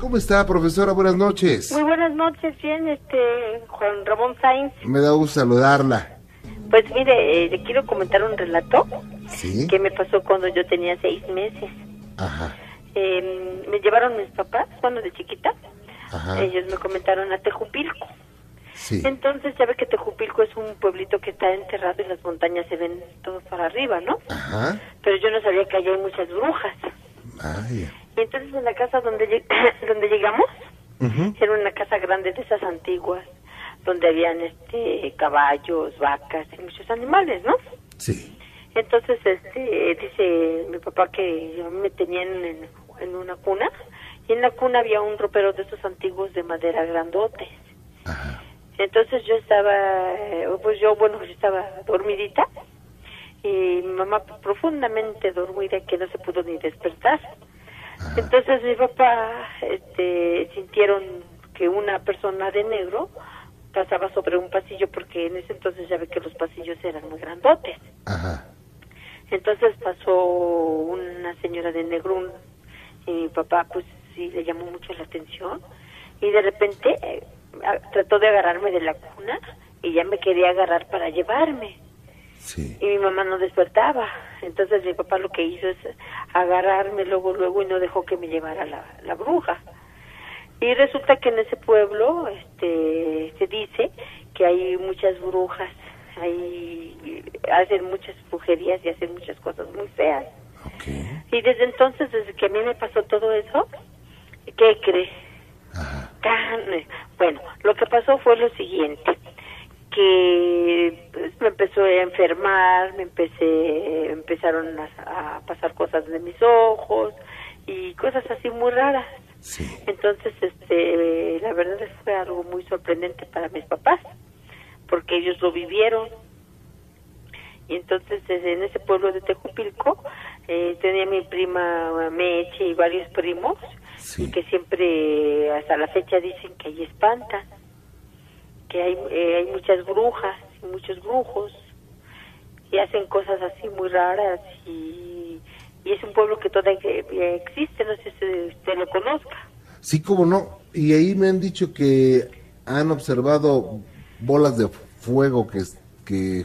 ¿Cómo está, profesora? Buenas noches. Muy buenas noches, bien, este, Juan Ramón Sainz. Me da gusto saludarla. Pues mire, eh, le quiero comentar un relato ¿Sí? que me pasó cuando yo tenía seis meses. Ajá, Eh, me llevaron mis papás, cuando de chiquita, ajá. ellos me comentaron a Tejupilco. Sí, Entonces, ya ve que Tejupilco es un pueblito que está enterrado y las montañas se ven todo para arriba, ¿no? ajá. Pero yo no sabía que allá hay muchas brujas. Vaya. Y entonces en la casa donde, lleg- donde llegamos, era una casa grande de esas antiguas, donde habían este caballos, vacas y muchos animales, ¿no? Sí, Entonces, este, dice mi papá que mí me tenían en, en una cuna y en la cuna había un ropero de esos antiguos de madera grandotes. ajá. Entonces yo estaba, eh, pues yo, bueno, yo estaba dormidita y mi mamá profundamente dormida que no se pudo ni despertar. Entonces mi papá, este, sintieron que una persona de negro pasaba sobre un pasillo porque en ese entonces ya ve que los pasillos eran muy grandotes. Ajá. Entonces pasó una señora de negro un- y mi papá pues sí le llamó mucho la atención y de repente eh, trató de agarrarme de la cuna y ya me quería agarrar para llevarme Sí. y mi mamá no despertaba. Entonces mi papá lo que hizo es agarrarme luego, luego y no dejó que me llevara la, la bruja. Y resulta que en ese pueblo este, se dice que hay muchas brujas, hay, hacen muchas brujerías y hacen muchas cosas muy feas. Y desde entonces, desde que a mí me pasó todo eso, ¿qué crees? Ajá. Bueno, lo que pasó fue lo siguiente, que pues, me empezó a enfermar, me empecé, empezaron a, a pasar cosas de mis ojos y cosas así muy raras. Sí. Entonces, este, la verdad fue algo muy sorprendente para mis papás, porque ellos lo vivieron. Y entonces, desde en ese pueblo de Tejupilco, eh, tenía mi prima Meche y varios primos, Sí. y que siempre, hasta la fecha, dicen que ahí espantan, que hay, eh, hay muchas brujas y muchos brujos, y hacen cosas así muy raras, y, y es un pueblo que todavía existe, no sé si usted lo conozca. Sí, cómo no. Y ahí me han dicho que han observado bolas de fuego que, que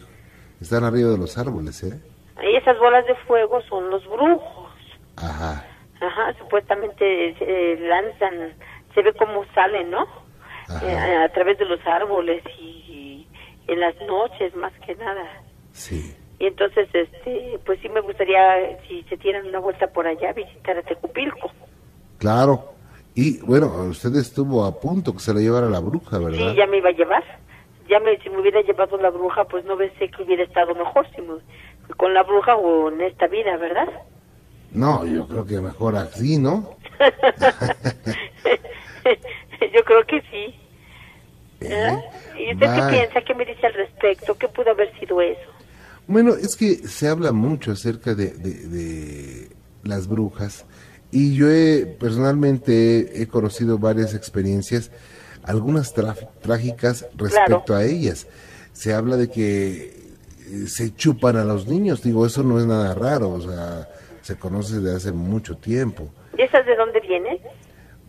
están arriba de los árboles, ¿eh? Y esas bolas de fuego son los brujos. Ajá. Ajá, supuestamente se lanzan, se ve cómo salen, ¿no? Eh, a través de los árboles y, en las noches más que nada. Sí. Y entonces, este, pues sí me gustaría, si se dieran una vuelta por allá, visitar a Tecupilco. Claro. Y bueno, usted estuvo a punto que se la llevara la bruja, ¿verdad? Sí, ya me iba a llevar. Ya me, si me hubiera llevado la bruja, pues no sé que hubiera estado mejor si me- con la bruja o en esta vida, ¿verdad? No, yo creo que mejor así, ¿no? Yo creo que sí. ¿Eh? ¿Eh? ¿Y usted Va. qué piensa? ¿Qué me dice al respecto? ¿Qué pudo haber sido eso? Bueno, es que se habla mucho acerca de, de- de las brujas y yo he, personalmente he conocido varias experiencias, algunas trágicas respecto a ellas. Se habla de que eh, se chupan a los niños, digo, eso no es nada raro, o sea, se conoce desde hace mucho tiempo. ¿Y esas de dónde vienen?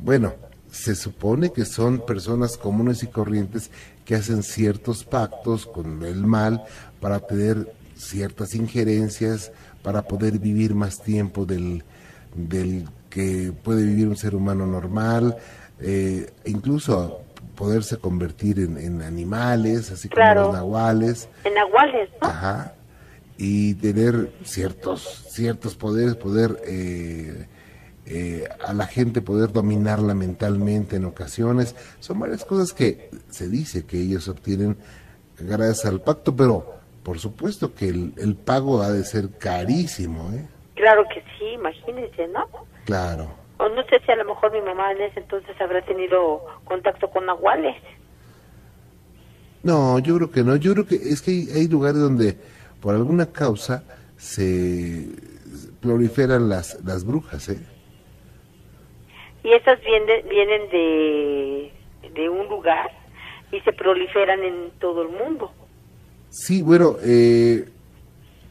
Bueno, se supone que son personas comunes y corrientes que hacen ciertos pactos con el mal para tener ciertas injerencias, para poder vivir más tiempo del, del que puede vivir un ser humano normal, eh, incluso poderse convertir en, en animales, así Claro. como los nahuales. En Nahuales, ¿no? Ajá. Y tener ciertos, ciertos poderes, poder eh, eh, a la gente poder dominarla mentalmente en ocasiones. Son varias cosas que se dice que ellos obtienen gracias al pacto, pero por supuesto que el, el pago ha de ser carísimo, ¿eh? Claro que sí, imagínense, ¿no? Claro. O no sé si a lo mejor mi mamá en ese entonces habrá tenido contacto con Nahuales. No, yo creo que no. Yo creo que es que hay, hay lugares donde por alguna causa se proliferan las, las brujas, ¿eh? Y esas vienen, vienen de, de un lugar y se proliferan en todo el mundo. Sí, bueno, eh,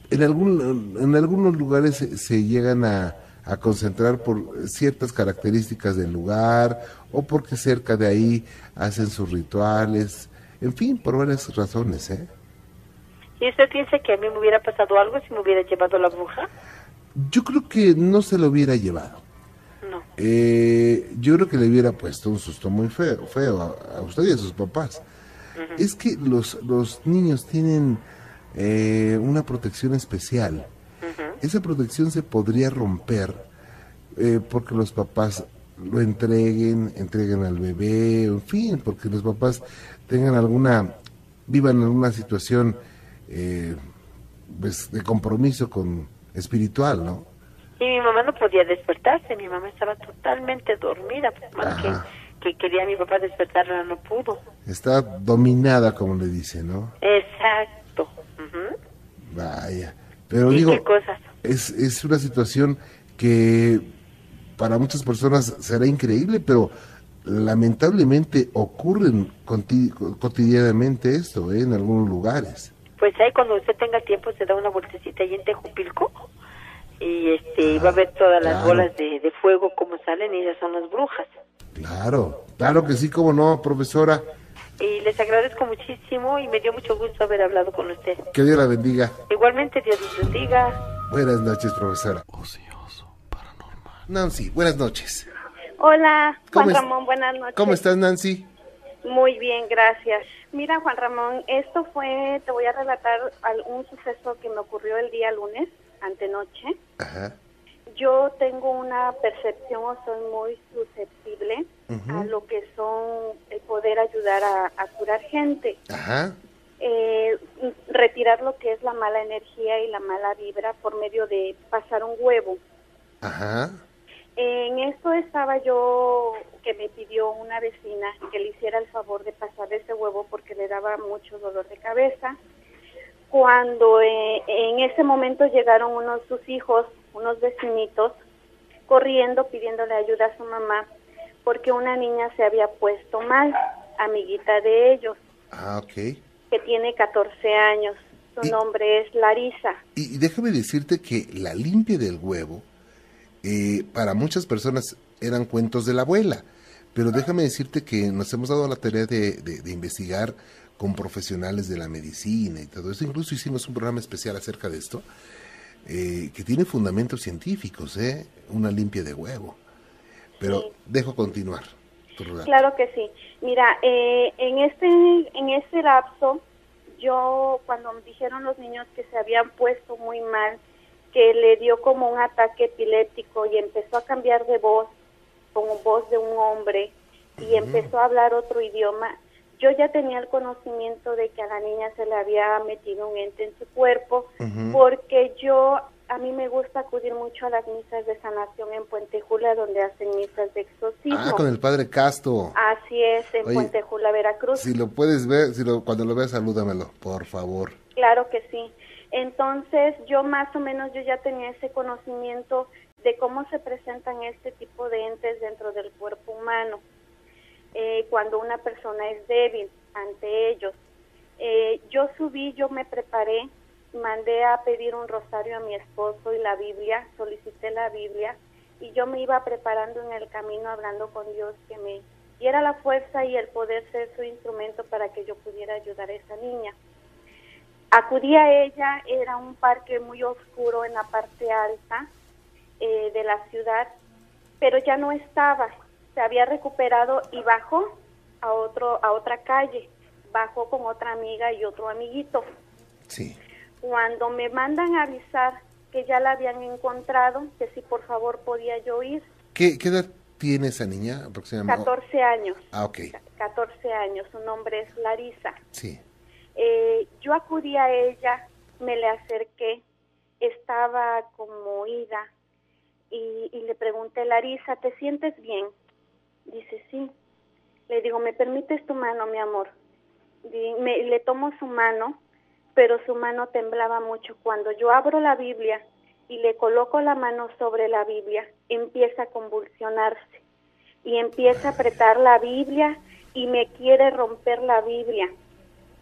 en, algún, en algunos lugares se, se llegan a, a concentrar por ciertas características del lugar o porque cerca de ahí hacen sus rituales, en fin, por varias razones, ¿eh? ¿Y usted piensa que a mí me hubiera pasado algo si me hubiera llevado la bruja? Yo creo que no se lo hubiera llevado. No. Eh, yo creo que le hubiera puesto un susto muy feo, feo a, usted y a sus papás. Es que los, los niños tienen eh, una protección especial. Esa protección se podría romper eh, porque los papás lo entreguen, entreguen al bebé, en fin, porque los papás tengan alguna, vivan en alguna situación eh, pues, de compromiso con espiritual, ¿no? Y mi mamá no podía despertarse, mi mamá estaba totalmente dormida, pues más que, que, quería mi papá despertarla, no pudo. Está dominada, como le dice, ¿no? Exacto. Vaya, pero digo, Es, es una situación que para muchas personas será increíble, pero lamentablemente ocurren cotidianamente esto ¿eh? en algunos lugares. Pues ahí cuando usted tenga tiempo se da una vueltecita ahí en Tejupilco y este va a ver todas las bolas de, de, fuego como salen y ellas son las brujas. Claro, claro que sí, como no, profesora. Y les agradezco muchísimo y me dio mucho gusto haber hablado con usted. Que Dios la bendiga. Igualmente, Dios los bendiga. Buenas noches, profesora. Ocioso, paranormal. Nancy, buenas noches. Hola, Juan Ramón, buenas noches. ¿Cómo estás, Nancy? Muy bien, gracias. Mira, Juan Ramón, esto fue, te voy a relatar un suceso que me ocurrió el día lunes, antenoche. Ajá. Yo tengo una percepción o soy muy susceptible a lo que son el poder ayudar a, curar gente. Ajá. Eh, retirar lo que es la mala energía y la mala vibra por medio de pasar un huevo. Ajá. En esto estaba yo que me pidió una vecina que le hiciera el favor de pasar ese huevo porque le daba mucho dolor de cabeza. Cuando eh, en ese momento llegaron unos sus hijos, unos vecinitos, corriendo pidiéndole ayuda a su mamá porque una niña se había puesto mal, amiguita de ellos. Ah, ok. Que tiene 14 años. Su nombre es Larisa. Y, y déjame decirte que la limpia del huevo eh, para muchas personas eran cuentos de la abuela, pero déjame decirte que nos hemos dado la tarea de, investigar con profesionales de la medicina y todo eso. Incluso hicimos un programa especial acerca de esto, eh, que tiene fundamentos científicos, ¿eh? Una limpia de huevo. Pero dejo continuar. claro que sí. Mira, eh, en este en este lapso, yo cuando me dijeron los niños que se habían puesto muy mal, que le dio como un ataque epiléptico y empezó a cambiar de voz, como voz de un hombre, y empezó a hablar otro idioma. Yo ya tenía el conocimiento de que a la niña se le había metido un ente en su cuerpo, porque yo, a mí me gusta acudir mucho a las misas de sanación en Puente Jula, donde hacen misas de exorcismo. Ah, con el padre Casto. Así es, en Puente Jula, Veracruz. Si lo puedes ver, si lo, cuando lo veas, salúdamelo, por favor. Claro que sí. Entonces yo más o menos yo ya tenía ese conocimiento de cómo se presentan este tipo de entes dentro del cuerpo humano eh, cuando una persona es débil ante ellos. Eh, yo subí, yo me preparé, mandé a pedir un rosario a mi esposo y la Biblia, solicité la Biblia y yo me iba preparando en el camino hablando con Dios que me diera la fuerza y el poder ser su instrumento para que yo pudiera ayudar a esa niña. Acudí a ella, era un parque muy oscuro en la parte alta eh, de la ciudad, pero ya no estaba, se había recuperado y bajó a otro a otra calle, bajó con otra amiga y otro amiguito. Sí. Cuando me mandan a avisar que ya la habían encontrado, que si por favor podía yo ir. ¿Qué, qué edad tiene esa niña aproximadamente? 14 años. Ah, ok. 14 años, su nombre es Larisa. Sí. Eh, yo acudí a ella, me le acerqué, estaba como ida y, le pregunté, Larisa, ¿te sientes bien? Dice, sí. Le digo, ¿me permites tu mano, mi amor? le tomo su mano, pero su mano temblaba mucho. Cuando yo abro la Biblia y le coloco la mano sobre la Biblia, empieza a convulsionarse y empieza a apretar la Biblia y me quiere romper la Biblia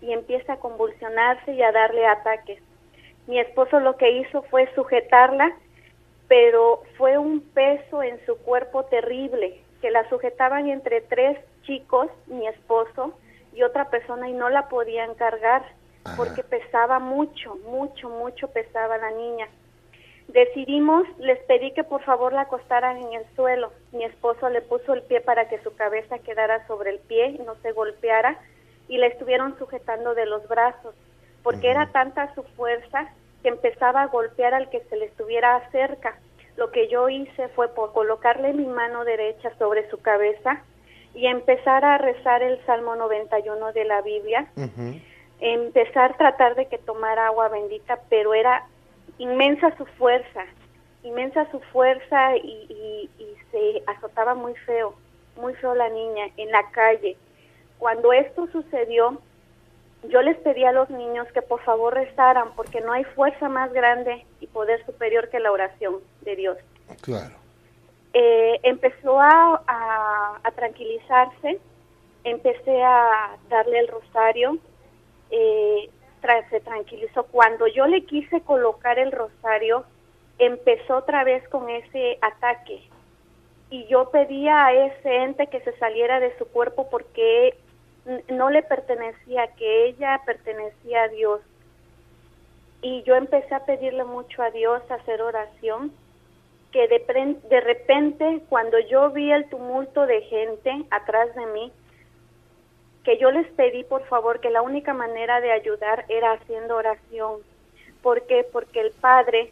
y empieza a convulsionarse y a darle ataques. Mi esposo lo que hizo fue sujetarla, pero fue un peso en su cuerpo terrible, que la sujetaban entre tres chicos, mi esposo y otra persona, y no la podían cargar porque pesaba mucho, mucho, mucho pesaba la niña. Decidimos, les pedí que por favor la acostaran en el suelo. Mi esposo le puso el pie para que su cabeza quedara sobre el pie y no se golpeara y la estuvieron sujetando de los brazos, porque era tanta su fuerza que empezaba a golpear al que se le estuviera cerca. Lo que yo hice fue por colocarle mi mano derecha sobre su cabeza y empezar a rezar el Salmo 91 de la Biblia empezar a tratar de que tomara agua bendita, pero era inmensa su fuerza, inmensa su fuerza y, se azotaba muy feo, muy feo la niña en la calle. Cuando esto sucedió, yo les pedí a los niños que por favor rezaran, porque no hay fuerza más grande y poder superior que la oración de Dios. Claro. Eh, empezó a, a tranquilizarse, empecé a darle el rosario, eh, se tranquilizó. Cuando yo le quise colocar el rosario, empezó otra vez con ese ataque. Y yo pedía a ese ente que se saliera de su cuerpo porque no le pertenecía, que ella pertenecía a Dios. Y yo empecé a pedirle mucho a Dios, a hacer oración, que de, de repente cuando yo vi el tumulto de gente atrás de mí, que yo les pedí por favor que la única manera de ayudar era haciendo oración. ¿Por qué? Porque el Padre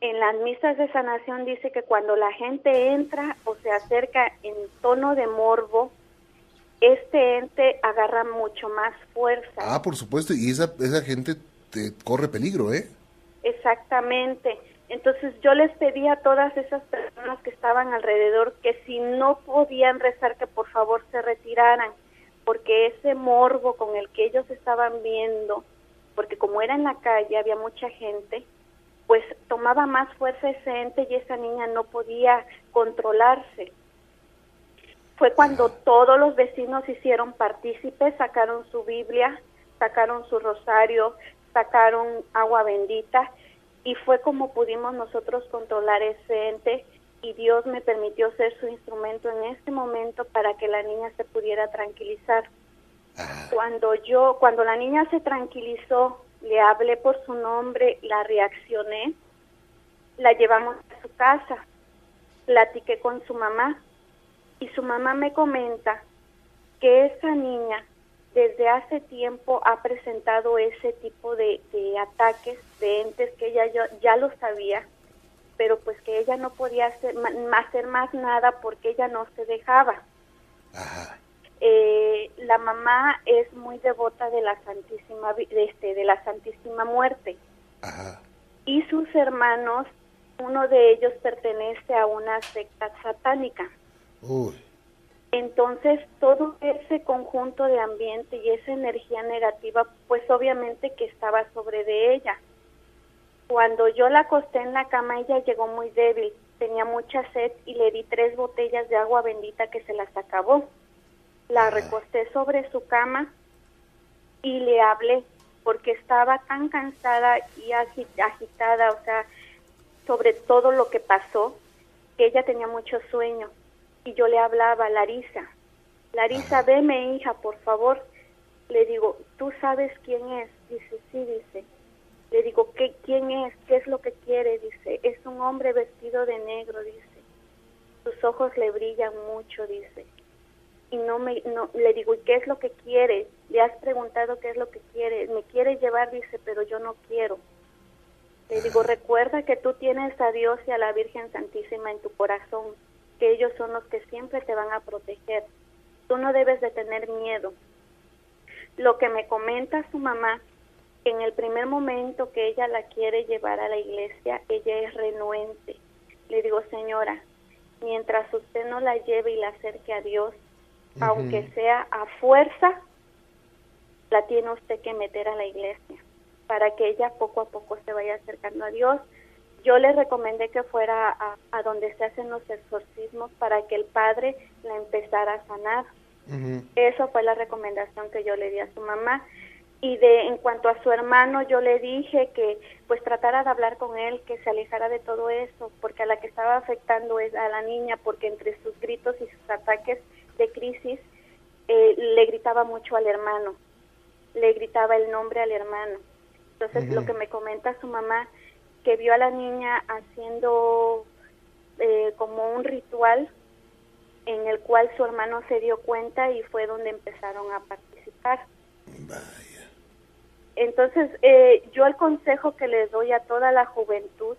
en las misas de sanación dice que cuando la gente entra o se acerca en tono de morbo, este ente agarra mucho más fuerza. Ah, por supuesto, y esa, esa gente te corre peligro, ¿eh? Exactamente. Entonces yo les pedí a todas esas personas que estaban alrededor que si no podían rezar, que por favor se retiraran porque ese morbo con el que ellos estaban viendo, porque como era en la calle, había mucha gente, pues tomaba más fuerza ese ente y esa niña no podía controlarse. Fue cuando todos los vecinos hicieron partícipes, sacaron su Biblia, sacaron su rosario, sacaron agua bendita y fue como pudimos nosotros controlar ese ente y Dios me permitió ser su instrumento en este momento para que la niña se pudiera tranquilizar. Cuando yo, cuando la niña se tranquilizó, le hablé por su nombre, la reaccioné, la llevamos a su casa, platiqué con su mamá y su mamá me comenta que esa niña desde hace tiempo ha presentado ese tipo de, ataques de entes que ella ya, ya lo sabía pero pues que ella no podía hacer, hacer más nada porque ella no se dejaba. Eh, la mamá es muy devota de la Santísima, este, de la Santísima Muerte. Y sus hermanos, uno de ellos pertenece a una secta satánica. Entonces, todo ese conjunto de ambiente y esa energía negativa, pues obviamente que estaba sobre de ella. Cuando yo la acosté en la cama, ella llegó muy débil, tenía mucha sed y le di tres botellas de agua bendita que se las acabó. La recosté sobre su cama y le hablé porque estaba tan cansada y agitada, o sea, sobre todo lo que pasó, que ella tenía mucho sueño. Y yo le hablaba, Larisa, Larisa, veme hija, por favor. Le digo, ¿tú sabes quién es? Dice, sí, dice. Le digo, ¿qué, ¿quién es? ¿Qué es lo que quiere? Dice, es un hombre vestido de negro, dice. Sus ojos le brillan mucho, dice. Y no me, no, le digo, ¿y qué es lo que quiere? Le has preguntado qué es lo que quiere. Me quiere llevar, dice, pero yo no quiero. Le digo, recuerda que tú tienes a Dios y a la Virgen Santísima en tu corazón, que ellos son los que siempre te van a proteger. Tú no debes de tener miedo. Lo que me comenta su mamá en el primer momento que ella la quiere llevar a la iglesia, ella es renuente. Le digo, señora, mientras usted no la lleve y la acerque a Dios, aunque sea a fuerza, la tiene usted que meter a la iglesia para que ella poco a poco se vaya acercando a Dios. Yo le recomendé que fuera a, a donde se hacen los exorcismos para que el Padre la empezara a sanar. Eso fue la recomendación que yo le di a su mamá. Y de en cuanto a su hermano yo le dije que pues tratara de hablar con él que se alejara de todo eso porque a la que estaba afectando es a la niña porque entre sus gritos y sus ataques de crisis eh, le gritaba mucho al hermano. Le gritaba el nombre al hermano. Entonces lo que me comenta su mamá que vio a la niña haciendo eh, como un ritual en el cual su hermano se dio cuenta y fue donde empezaron a participar. Entonces, eh, yo el consejo que les doy a toda la juventud,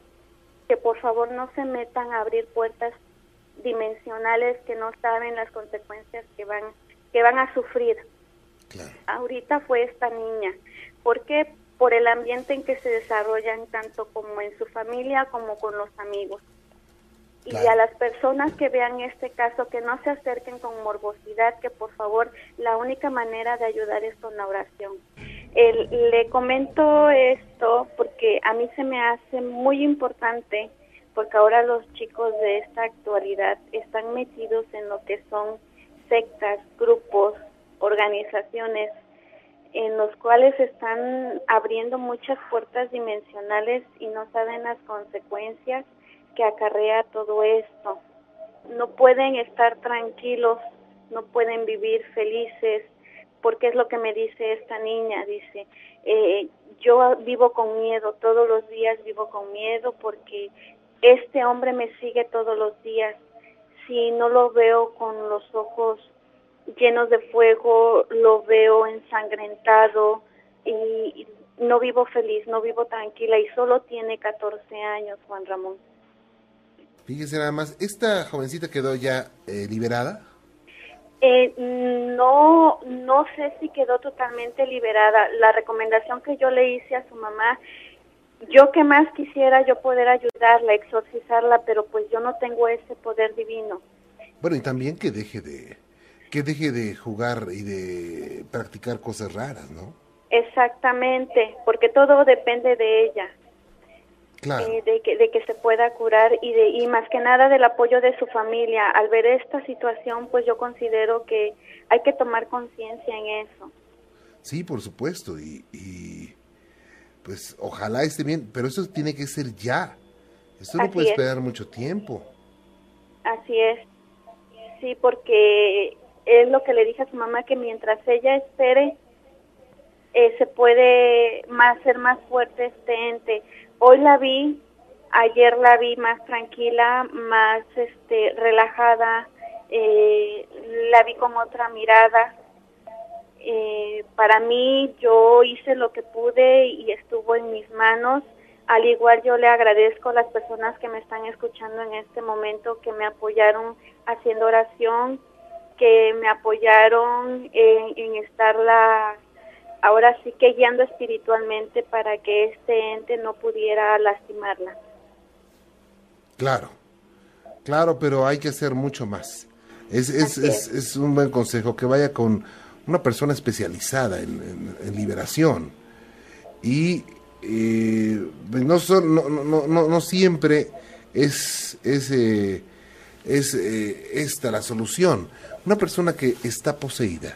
que por favor no se metan a abrir puertas dimensionales que no saben las consecuencias que van que van a sufrir. Ahorita fue esta niña. ¿Por qué? Por el ambiente en que se desarrollan tanto como en su familia como con los amigos. Y a las personas que vean este caso, que no se acerquen con morbosidad, que por favor la única manera de ayudar es con la oración. le comento esto porque a mí se me hace muy importante, porque ahora los chicos de esta actualidad están metidos en lo que son sectas, grupos, organizaciones, en los cuales están abriendo muchas puertas dimensionales y no saben las consecuencias que acarrea todo esto. No pueden estar tranquilos, no pueden vivir felices, porque es lo que me dice esta niña, dice, eh, yo vivo con miedo, todos los días vivo con miedo porque este hombre me sigue todos los días. Si no lo veo con los ojos llenos de fuego, lo veo ensangrentado y no vivo feliz, no vivo tranquila y solo tiene 14 años, Juan Ramón. Fíjese nada más, ¿esta jovencita quedó ya eh, liberada? Eh, no, no sé si quedó totalmente liberada. La recomendación que yo le hice a su mamá, yo que más quisiera yo poder ayudarla, exorcizarla, pero pues yo no tengo ese poder divino. Bueno, y también que deje de, que deje de jugar y de practicar cosas raras, ¿no? Exactamente, porque todo depende de ella. Eh, de, que, de que se pueda curar y, de, y más que nada del apoyo de su familia. Al ver esta situación, pues yo considero que hay que tomar conciencia en eso. Sí, por supuesto, y, y, pues ojalá esté bien, pero eso tiene que ser ya. Esto no puede esperar mucho tiempo. Así es. Sí, porque es lo que le dije a su mamá, que mientras ella espere, eh, se puede más ser más fuerte este ente Hoy la vi, ayer la vi más tranquila, más este, relajada, eh, la vi con otra mirada. Eh, para mí yo hice lo que pude y estuvo en mis manos. Al igual yo le agradezco a las personas que me están escuchando en este momento, que me apoyaron haciendo oración, que me apoyaron en, en estarla ahora sí que guiando espiritualmente para que este ente no pudiera lastimarla. Claro, claro, pero hay que hacer mucho más. Es, es, es, un buen consejo que vaya con una persona especializada en, liberación. Y eh, no, son, no, no, no, no, siempre es, es, eh, es eh, esta la solución. Una persona que está poseída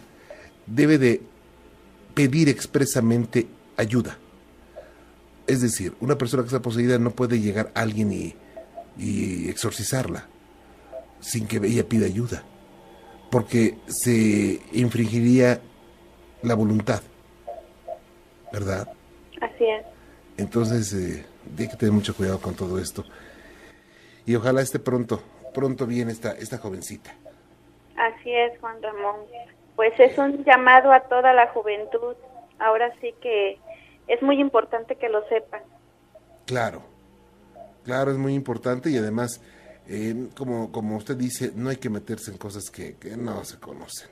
debe de pedir expresamente ayuda. Es decir, una persona que está poseída no puede llegar a alguien y, exorcizarla sin que ella pida ayuda, porque se infringiría la voluntad, ¿verdad? Así es. Entonces, eh, hay que tener mucho cuidado con todo esto. Y ojalá esté pronto, pronto bien esta, esta jovencita. Así es, Juan Ramón pues es un llamado a toda la juventud. Ahora sí que es muy importante que lo sepan. Claro, claro, es muy importante y además, eh, como, como usted dice, no hay que meterse en cosas que, no se conocen.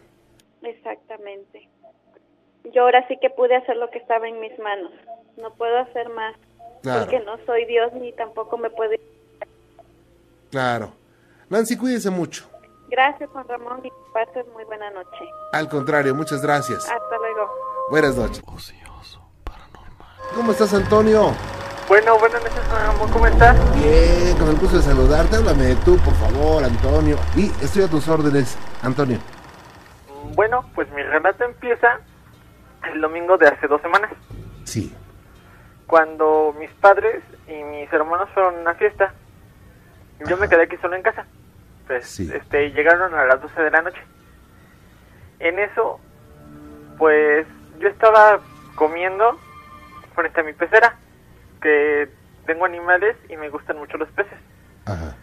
Exactamente. Yo ahora sí que pude hacer lo que estaba en mis manos. No puedo hacer más. Porque no soy Dios ni tampoco me puede. Claro. Nancy, cuídese mucho. Gracias, Juan Ramón, y pases muy buena noche. Al contrario, muchas gracias. Hasta luego. Buenas noches. ¿Cómo estás, Antonio? Bueno, buenas noches, Juan Ramón, ¿cómo estás? Bien, con el gusto de saludarte. Háblame de tú, por favor, Antonio. Y estoy a tus órdenes, Antonio. Bueno, pues mi relato empieza el domingo de hace dos semanas. Sí. Cuando mis padres y mis hermanos fueron a una fiesta, yo me quedé aquí solo en casa. Pues, este, llegaron a las 12 de la noche. En eso, pues yo estaba comiendo frente a mi pecera, que tengo animales y me gustan mucho los peces. Ajá.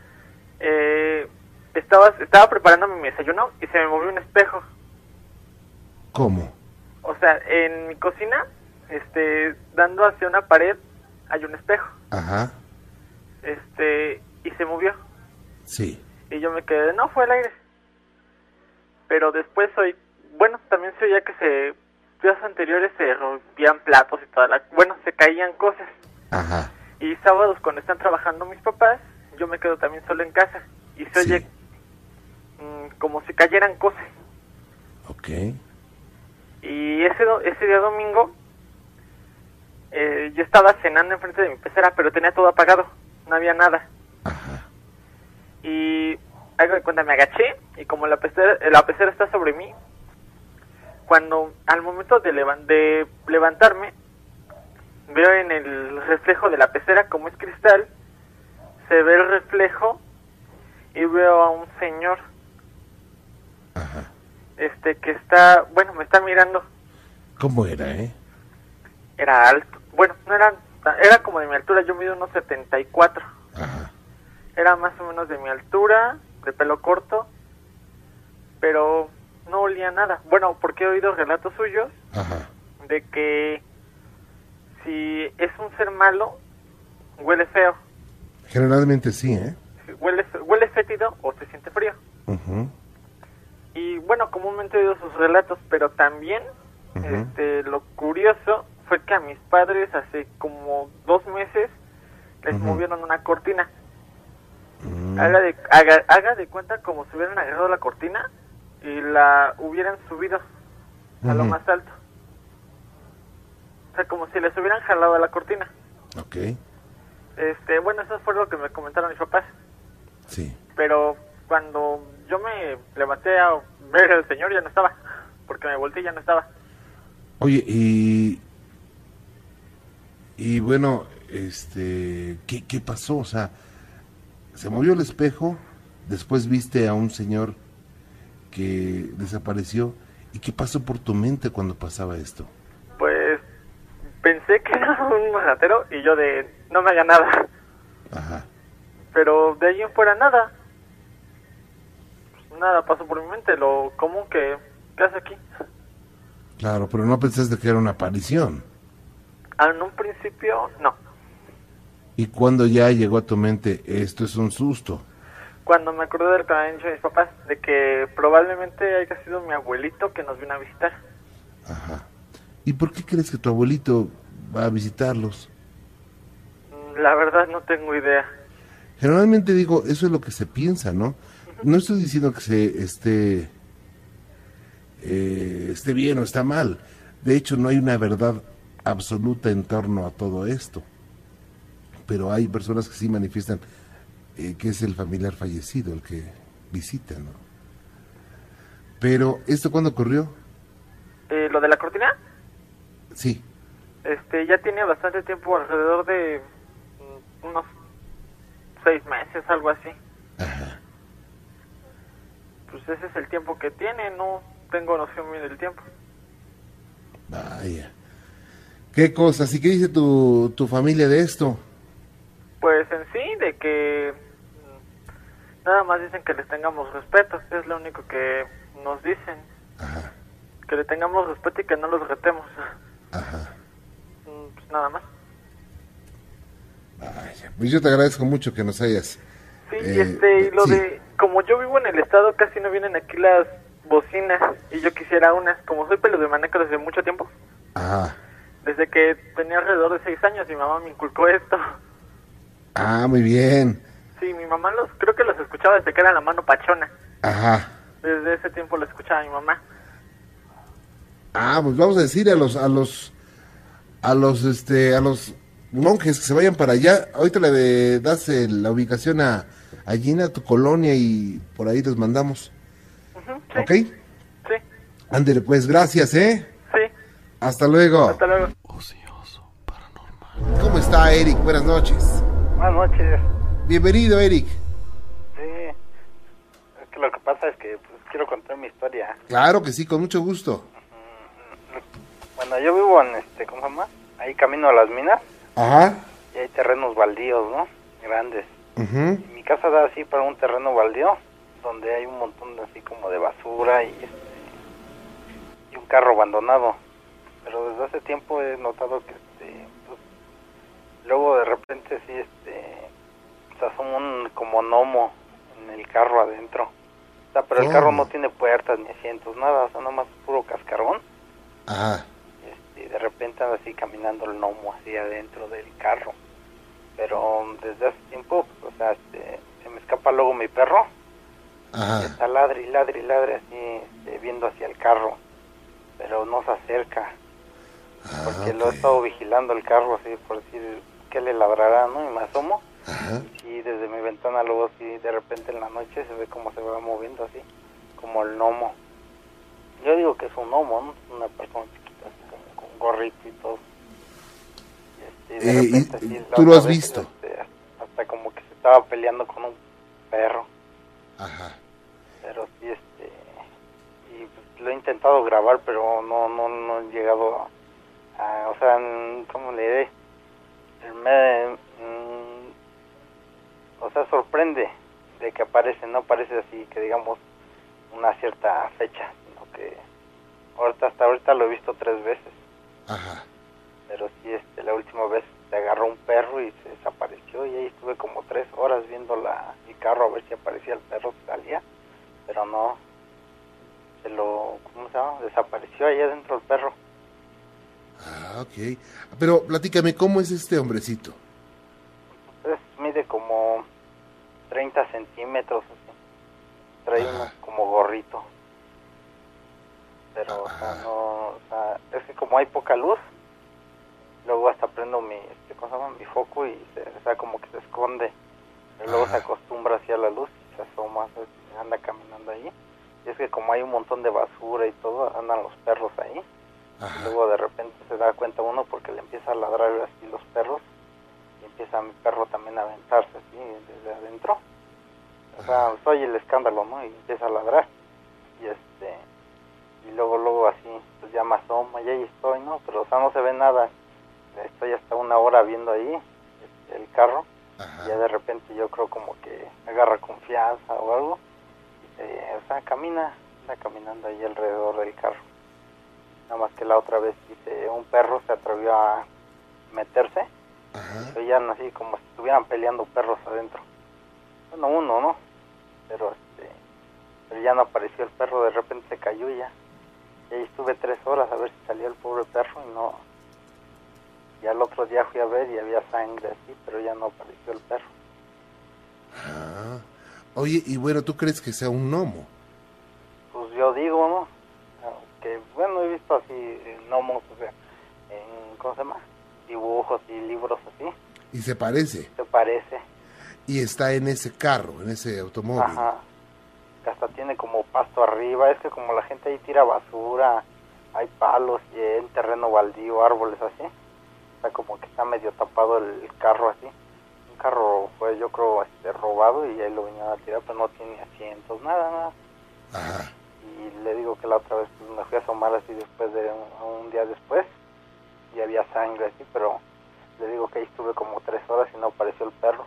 Eh, estaba, estaba preparando mi desayuno y se me movió un espejo. ¿Cómo? O sea, en mi cocina, este, dando hacia una pared, hay un espejo. Ajá. Este, y se movió. Sí. Y yo me quedé, no, fue el aire. Pero después hoy, bueno, también se oía que se, días anteriores se rompían platos y toda la, bueno, se caían cosas. Ajá. Y sábados cuando están trabajando mis papás, yo me quedo también solo en casa. Y se oye mm, como si cayeran cosas. Ok. Y ese, ese día domingo, eh, yo estaba cenando enfrente de mi pecera, pero tenía todo apagado, no había nada. Y hago de cuenta, me agaché y como la pecera, la pecera está sobre mí, cuando al momento de, de levantarme, veo en el reflejo de la pecera, como es cristal, se ve el reflejo y veo a un señor Ajá este que está, bueno, me está mirando. ¿Cómo era, eh? Era alto. Bueno, no era, era como de mi altura, yo mido unos 74. Ajá. Era más o menos de mi altura, de pelo corto, pero no olía nada. Bueno, porque he oído relatos suyos Ajá. de que si es un ser malo, huele feo. Generalmente sí, ¿eh? Huele, huele fétido o se siente frío. Y bueno, comúnmente he oído sus relatos, pero también este, lo curioso fue que a mis padres hace como dos meses les movieron una cortina. Mm. haga, de, haga, de cuenta como si hubieran agarrado la cortina y la hubieran subido a lo más alto. O sea, como si les hubieran jalado a la cortina. Ok. Este, bueno, eso fue lo que me comentaron mis papás. Sí. Pero cuando yo me levanté a ver al señor ya no estaba, porque me volteé y ya no estaba. Oye, y y bueno, este, ¿qué, ¿qué pasó? O sea, se movió el espejo, después viste a un señor que desapareció, ¿y qué pasó por tu mente cuando pasaba esto? Pues pensé que era un ratero y yo de no me haga nada. Ajá. Pero de ahí en fuera nada nada pasó por mi mente, lo común que, ¿qué hace aquí? Claro, pero no pensaste que era una aparición. Ah, en un principio, no. ¿Y cuando ya llegó a tu mente, esto es un susto? Cuando me acordé del que habían dicho mis papás, de que probablemente haya sido mi abuelito que nos vino a visitar. Ajá. ¿Y por qué crees que tu abuelito va a visitarlos? Mm, la verdad no tengo idea. Generalmente digo, eso es lo que se piensa, ¿no? no estoy diciendo que se esté, eh, esté bien o está mal. De hecho, no hay una verdad absoluta en torno a todo esto. Pero hay personas que sí manifiestan eh, que es el familiar fallecido el que visita, ¿no? Pero, ¿esto cuándo ocurrió? Eh, ¿Lo de la cortina? Sí. Este, ya tiene bastante tiempo, alrededor de mm, unos seis meses, algo así. Ajá pues ese es el tiempo que tiene, no tengo noción bien del tiempo. Vaya. ¿Qué cosas? ¿Y qué dice tu, tu familia de esto? Pues en sí, de que mm, nada más dicen que les tengamos respeto, es lo único que nos dicen. Ajá. Que le tengamos respeto y que no los retemos. Ajá. Mm, pues nada más. Vaya, pues yo te agradezco mucho que nos hayas. Sí, y este, y lo de como yo vivo en el estado, casi no vienen aquí las bocinas y yo quisiera unas. Como soy pelo de desde mucho tiempo. Desde que tenía alrededor de seis años, mi mamá me inculcó esto. Ah, muy bien. Sí, mi mamá los, creo que los escuchaba desde que era la mano pachona. Ajá. Desde ese tiempo lo escuchaba mi mamá. Ah, pues vamos a decir a los, a los, a los, este, a los monjes que se vayan para allá. Ahorita le das la ubicación a, allí en tu colonia y por ahí les mandamos. ¿Ok? Sí. Ándele, pues gracias, ¿eh? Sí. Hasta luego. Hasta luego. Ocioso paranormal. ¿Cómo está Eric? Buenas noches. Buenas noches. Bienvenido, Eric. Sí. Es que lo que pasa es que pues, quiero contar mi historia. Claro que sí, con mucho gusto. Bueno, yo vivo en este, ¿cómo se llama? Ahí camino a las minas. Ajá. Y hay terrenos baldíos, ¿no? Grandes. mi casa da así para un terreno baldío, donde hay un montón de, así como de basura y, este, y un carro abandonado. Pero desde hace tiempo he notado que luego de repente sí, este, se asoma un como gnomo en el carro adentro. O sea, pero el carro no tiene puertas ni asientos, nada, o sea, nada más puro cascarón. Ajá y de repente anda así caminando el gnomo así adentro del carro. Pero desde hace tiempo, o sea, este, se me escapa luego mi perro. Está ladre y ladre y ladre así, este, viendo hacia el carro. Pero no se acerca. Ah, porque lo he estado vigilando el carro así por decir que le ladrará, ¿no? Y me asomo. Y desde mi ventana luego así de repente en la noche se ve como se va moviendo así, como el gnomo. Yo digo que es un gnomo, ¿no? Una persona gorrito y todo. Este, eh, ¿Tú lo has visto? Este, hasta como que se estaba peleando con un perro. Ajá. Pero sí, este. Y pues, lo he intentado grabar, pero no, no, no he llegado a. o sea, ¿cómo le diré? Me, mm, o sea, sorprende de que aparece, no aparece así que digamos una cierta fecha, sino que ahorita hasta ahorita lo he visto tres veces. Ajá. Pero sí, este, la última vez se agarró un perro y se desapareció y ahí estuve como tres horas viendo la, mi carro a ver si aparecía el perro que salía, pero no, se lo, ¿cómo se llama? Desapareció ahí adentro el perro. Ah, ok. Pero platícame, ¿cómo es este hombrecito? Pues mide como 30 centímetros, así. trae como gorrito pero o sea, no, o sea, es que como hay poca luz, luego hasta prendo mi, este, ¿cómo se llama? mi foco y se, o sea, como que se esconde, pero luego se acostumbra hacia la luz y se asoma, anda caminando ahí. Y es que como hay un montón de basura y todo, andan los perros ahí. Y luego de repente se da cuenta uno porque le empieza a ladrar así los perros y empieza mi perro también a aventarse así desde adentro. O sea, soy el escándalo, ¿no? Y empieza a ladrar. Y este y luego luego así pues ya más asoma y ahí estoy no pero o sea no se ve nada. Estoy hasta una hora viendo ahí el carro y ya de repente yo creo como que agarra confianza o algo. Y o sea camina está caminando ahí alrededor del carro nada más que la otra vez dice un perro se atrevió a meterse se veían así como si estuvieran peleando perros adentro bueno uno no pero este pero ya no apareció el perro de repente se cayó y ya y ahí estuve tres horas a ver si salía el pobre perro y no. Y al otro día fui a ver y había sangre así, pero ya no apareció el perro. Ah. Oye, y bueno, ¿tú crees que sea un gnomo? Pues yo digo, ¿no? Bueno, he visto así gnomos, o sea, en, ¿cómo se llama? Dibujos y libros así. ¿Y se parece? Se parece. Y está en ese carro, en ese automóvil. Ajá hasta tiene como pasto arriba, es que como la gente ahí tira basura, hay palos y en terreno baldío, árboles así, está como que está medio tapado el carro así. Un carro fue yo creo este, robado y ahí lo vinieron a tirar, pero no tiene asientos, nada, nada. Y le digo que la otra vez pues, me fui a asomar así después de un, día después y había sangre así, pero le digo que ahí estuve como tres horas y no apareció el perro.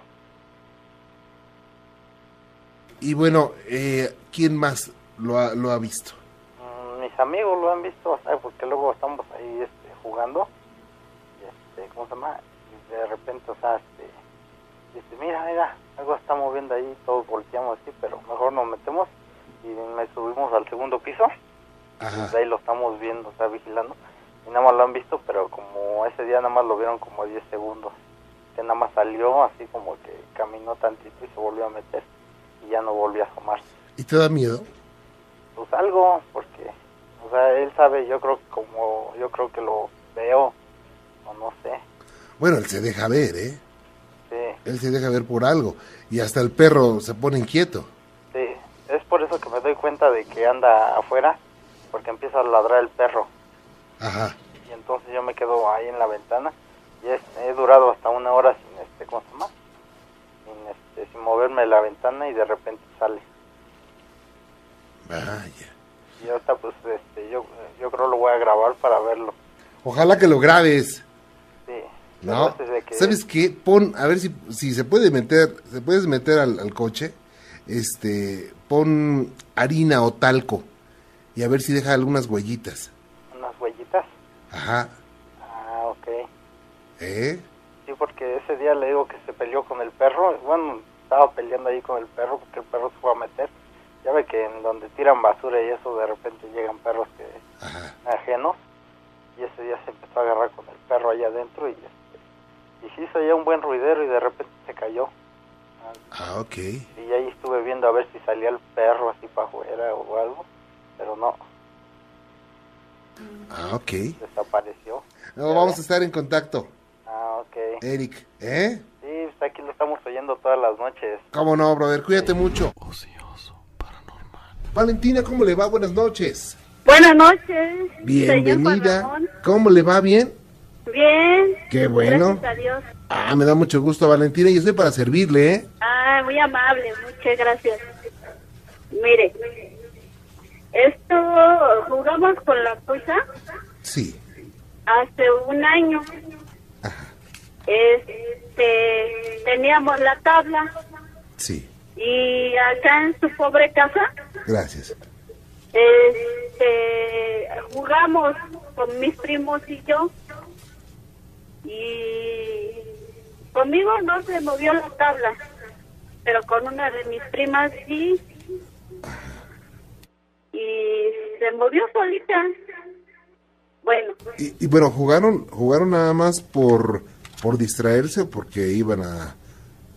Y bueno, eh, ¿quién más lo ha, lo ha visto? Mm, mis amigos lo han visto, porque luego estamos ahí este, jugando, y este, ¿cómo se llama? Y de repente, o sea, este, dice, mira, mira, algo está moviendo ahí, todos volteamos así, pero mejor nos metemos y me subimos al segundo piso, y ahí lo estamos viendo, sea, vigilando, y nada más lo han visto, pero como ese día nada más lo vieron como 10 segundos, que nada más salió así como que caminó tantito y se volvió a meter y ya no volví a asomarse. ¿Y te da miedo? Pues algo, porque, o sea, él sabe, yo creo que como, yo creo que lo veo, o no sé. Bueno, él se deja ver, ¿eh? Sí. Él se deja ver por algo, y hasta el perro se pone inquieto. Es por eso que me doy cuenta de que anda afuera, porque empieza a ladrar el perro. Ajá. y entonces yo me quedo ahí en la ventana y he durado hasta una hora sin este, ¿cómo se llama? Sin, este, sin moverme de la ventana y de repente sale. Vaya. Y ahorita pues este, yo, yo creo lo voy a grabar para verlo. Ojalá que lo grabes. Sí. ¿No? ¿Sabes qué? Pon, a ver si, si se puede meter, se puedes meter al, al coche, este, pon harina o talco y a ver si deja algunas huellitas. ¿Unas huellitas? Ajá. Ah, ok. ¿Eh? Sí, porque ese día le digo que se peleó con el perro. Bueno, estaba peleando ahí con el perro porque el perro se fue a meter. Ya ve que en donde tiran basura y eso de repente llegan perros que ajenos. Y ese día se empezó a agarrar con el perro allá adentro y, este, y sí se oía un buen ruidero y de repente se cayó. Ah, ok. Y ahí estuve viendo a ver si salía el perro así para afuera o algo, pero no. Ah, ok. Desapareció. No, vamos a estar en contacto. Ah, ok. Eric, ¿eh? Sí, pues aquí lo estamos oyendo todas las noches. ¿Cómo no, brother? Cuídate mucho. Ocioso, paranormal. Valentina, ¿cómo le va? Buenas noches. Buenas noches. Bienvenida. ¿Cómo le va? ¿Bien? Bien. Qué bueno. Gracias a Dios. Ah, me da mucho gusto, Valentina, y estoy para servirle, ¿eh? Ah, muy amable, muchas gracias. Mire, esto jugamos con la cosa. Sí. Hace un año. Ajá. Este, teníamos la tabla. Sí. Y acá en su pobre casa. Gracias. Este, jugamos con mis primos y yo. Y conmigo no se movió la tabla, pero con una de mis primas sí. Y se movió solita. Bueno. Y, bueno, jugaron jugaron nada más por por distraerse o porque iban a,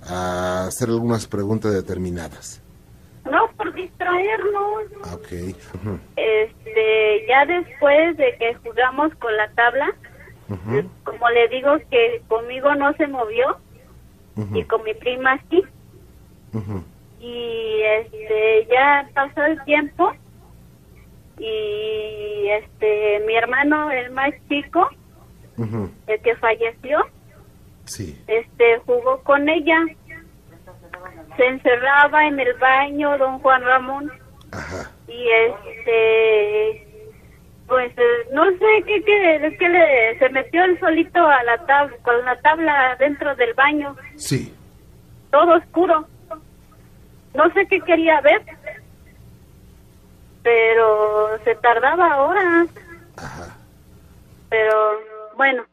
a hacer algunas preguntas determinadas. No, por distraernos. Ah, ok. Este, ya después de que jugamos con la tabla, como le digo que conmigo no se movió y con mi prima sí. Y este ya pasó el tiempo y este mi hermano el más chico, el que falleció, sí. este jugó con ella. Se encerraba en el baño don Juan Ramón. Y este pues eh, no sé qué, qué, qué le, se metió el solito a la tabla, con la tabla dentro del baño. Sí. Todo oscuro. No sé qué quería ver, pero se tardaba horas. Ajá. Pero bueno,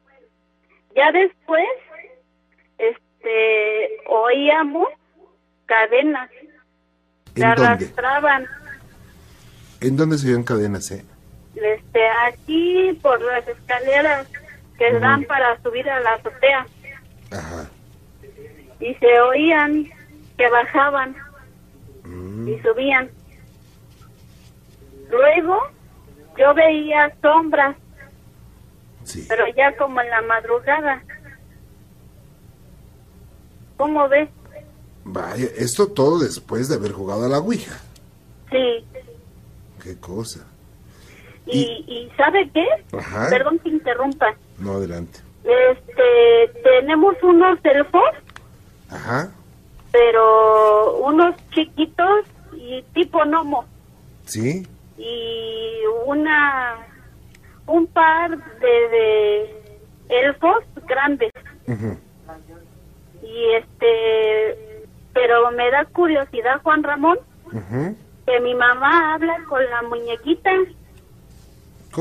ya después, este, oíamos cadenas. ¿En arrastraban. ¿En dónde se oían cadenas, eh? Este aquí por las escaleras que dan para subir a la azotea. Ajá. Y se oían que bajaban Mm. y subían. Luego yo veía sombras, Sí. pero ya como en la madrugada. ¿Cómo ves? Vaya, esto todo después de haber jugado a la Ouija. Sí. Qué cosa. ¿Y, y sabe qué? Ajá. Perdón que interrumpa. No, adelante. Este, tenemos unos elfos, Ajá. pero unos chiquitos y tipo gnomo. ¿Sí? Y una, un par de, de elfos grandes. Ujú. Y este, pero me da curiosidad, Juan Ramón, que mi mamá habla con la muñequita.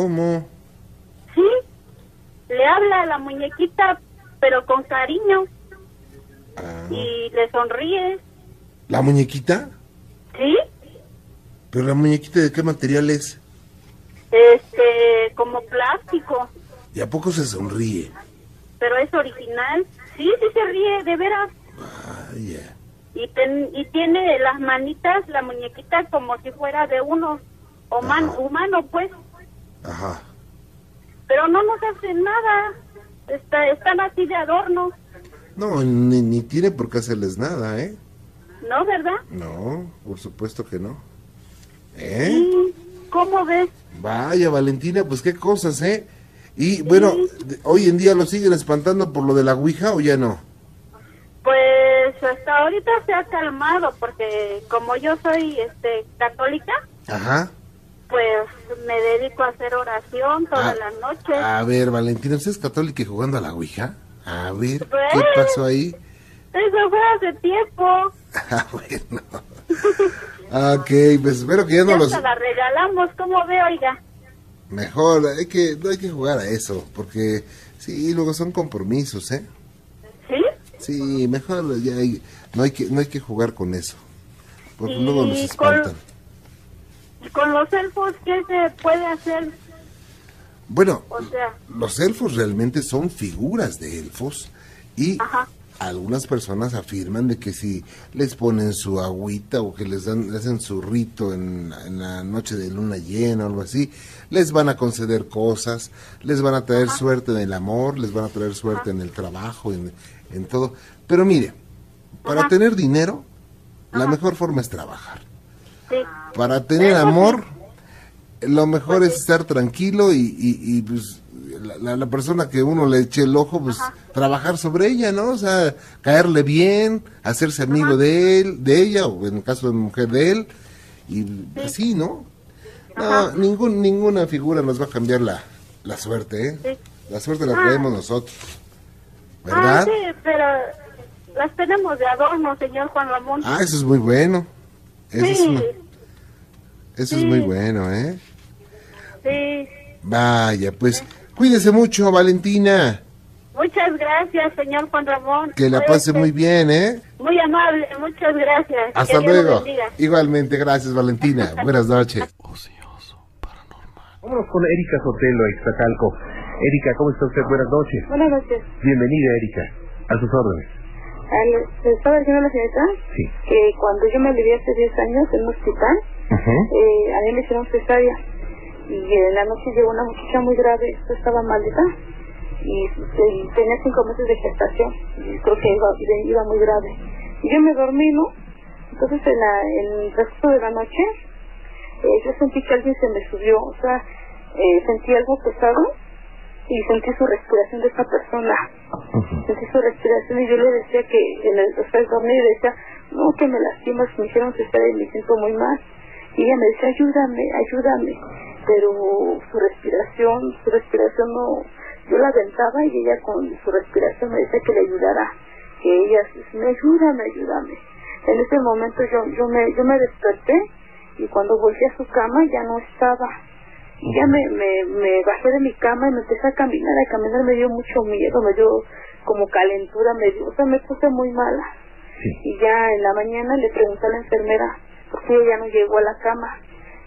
¿Cómo? Sí, le habla a la muñequita, pero con cariño. Ah. Y le sonríe. ¿La muñequita? ¿Sí? ¿Pero la muñequita de qué material es? Este, como plástico, ¿Y a poco se sonríe? pero es original. Sí, sí se ríe, de veras. Vaya. Y, ten- y tiene las manitas, la muñequita como si fuera de uno, humano, pues. Ajá. Pero no nos hacen nada. Está, están así de adorno, No, ni, ni tiene por qué hacerles nada, ¿eh? ¿no, verdad? No, por supuesto que no. ¿Eh? Sí. ¿Cómo ves? Vaya, Valentina, pues qué cosas, ¿eh? Y bueno, hoy en día lo siguen espantando por lo de la Ouija o ya no? Pues hasta ahorita se ha calmado porque como yo soy este católica, Ajá. Pues me dedico a hacer oración todas las noches. A ver, Valentina, ¿usted es católica y jugando a la Ouija? A ver, ¿qué pues, pasó ahí? Eso fue hace tiempo. ah, bueno. ok, pues espero que ya no los... la regalamos, ¿cómo ve, oiga? Mejor, hay que, no hay que jugar a eso, porque sí, luego son compromisos, ¿eh? ¿Sí? Sí, mejor ya hay, no hay que no hay que jugar con eso, porque luego nos espantan. Con, con los elfos qué se puede hacer? Bueno, los elfos realmente son figuras de elfos y algunas personas afirman de que si les ponen su agüita o que les dan hacen su rito en, la noche de luna llena o algo así, les van a conceder cosas, les van a traer suerte en el amor, les van a traer suerte en el trabajo, en, en todo. Pero mire, para tener dinero, la mejor forma es trabajar. Para tener amor lo mejor es estar tranquilo y, y, pues la, persona que uno le eche el ojo, pues trabajar sobre ella, ¿no? O sea, caerle bien, hacerse amigo de él, de ella, o en el caso de mujer de él, y así, ¿no? No, ningún, ninguna figura nos va a cambiar la, la suerte, ¿eh? La suerte la traemos nosotros, ¿verdad? Ah, sí, pero las tenemos de adorno, señor Juan Ramón. Ah, eso es muy bueno. Eso es eso es muy bueno, ¿eh? Sí. Vaya, pues cuídese mucho, Valentina. Muchas gracias, señor Juan Ramón. Que la pase muy bien, ¿eh? Muy amable, muchas gracias. Hasta luego. Igualmente, gracias, Valentina. Buenas noches. Ocioso, paranormal. Vámonos con Erika Sotelo, Extatalco. Erika, ¿cómo está usted? Buenas noches. Buenas noches. Bienvenida, Erika. A sus órdenes. ¿Se estaba diciendo la señorita? Sí. Que cuando yo me alivié hace 10 años en un hospital, eh, a mí me hicieron cesárea y en la noche llegó una muchacha muy grave, esto estaba malita y, tenía cinco meses de gestación y creo que iba, iba muy grave. Y yo me dormí, ¿no? Entonces en, la, en el resto de la noche eh, yo sentí que alguien se me subió, o sea, eh, sentí algo pesado y sentí su respiración de esta persona. Sentí su respiración y yo le decía que en el, o sea, dormí y decía, no, que me lastimas, me hicieron cesárea y me siento muy mal. Y ella me decía, ayúdame, ayúdame. Pero su respiración, su respiración no, yo la aventaba y ella con su respiración me decía que le ayudara. Que ella, me ayúdame, ayúdame. En ese momento yo, yo me, yo me desperté y cuando volví a su cama ya no estaba. Y ya me, me, me bajé de mi cama y me empecé a caminar, a caminar me dio mucho miedo, me dio como calentura, me dio, o sea, me puse muy mala. Y ya en la mañana le pregunté a la enfermera, porque ella no llegó a la cama.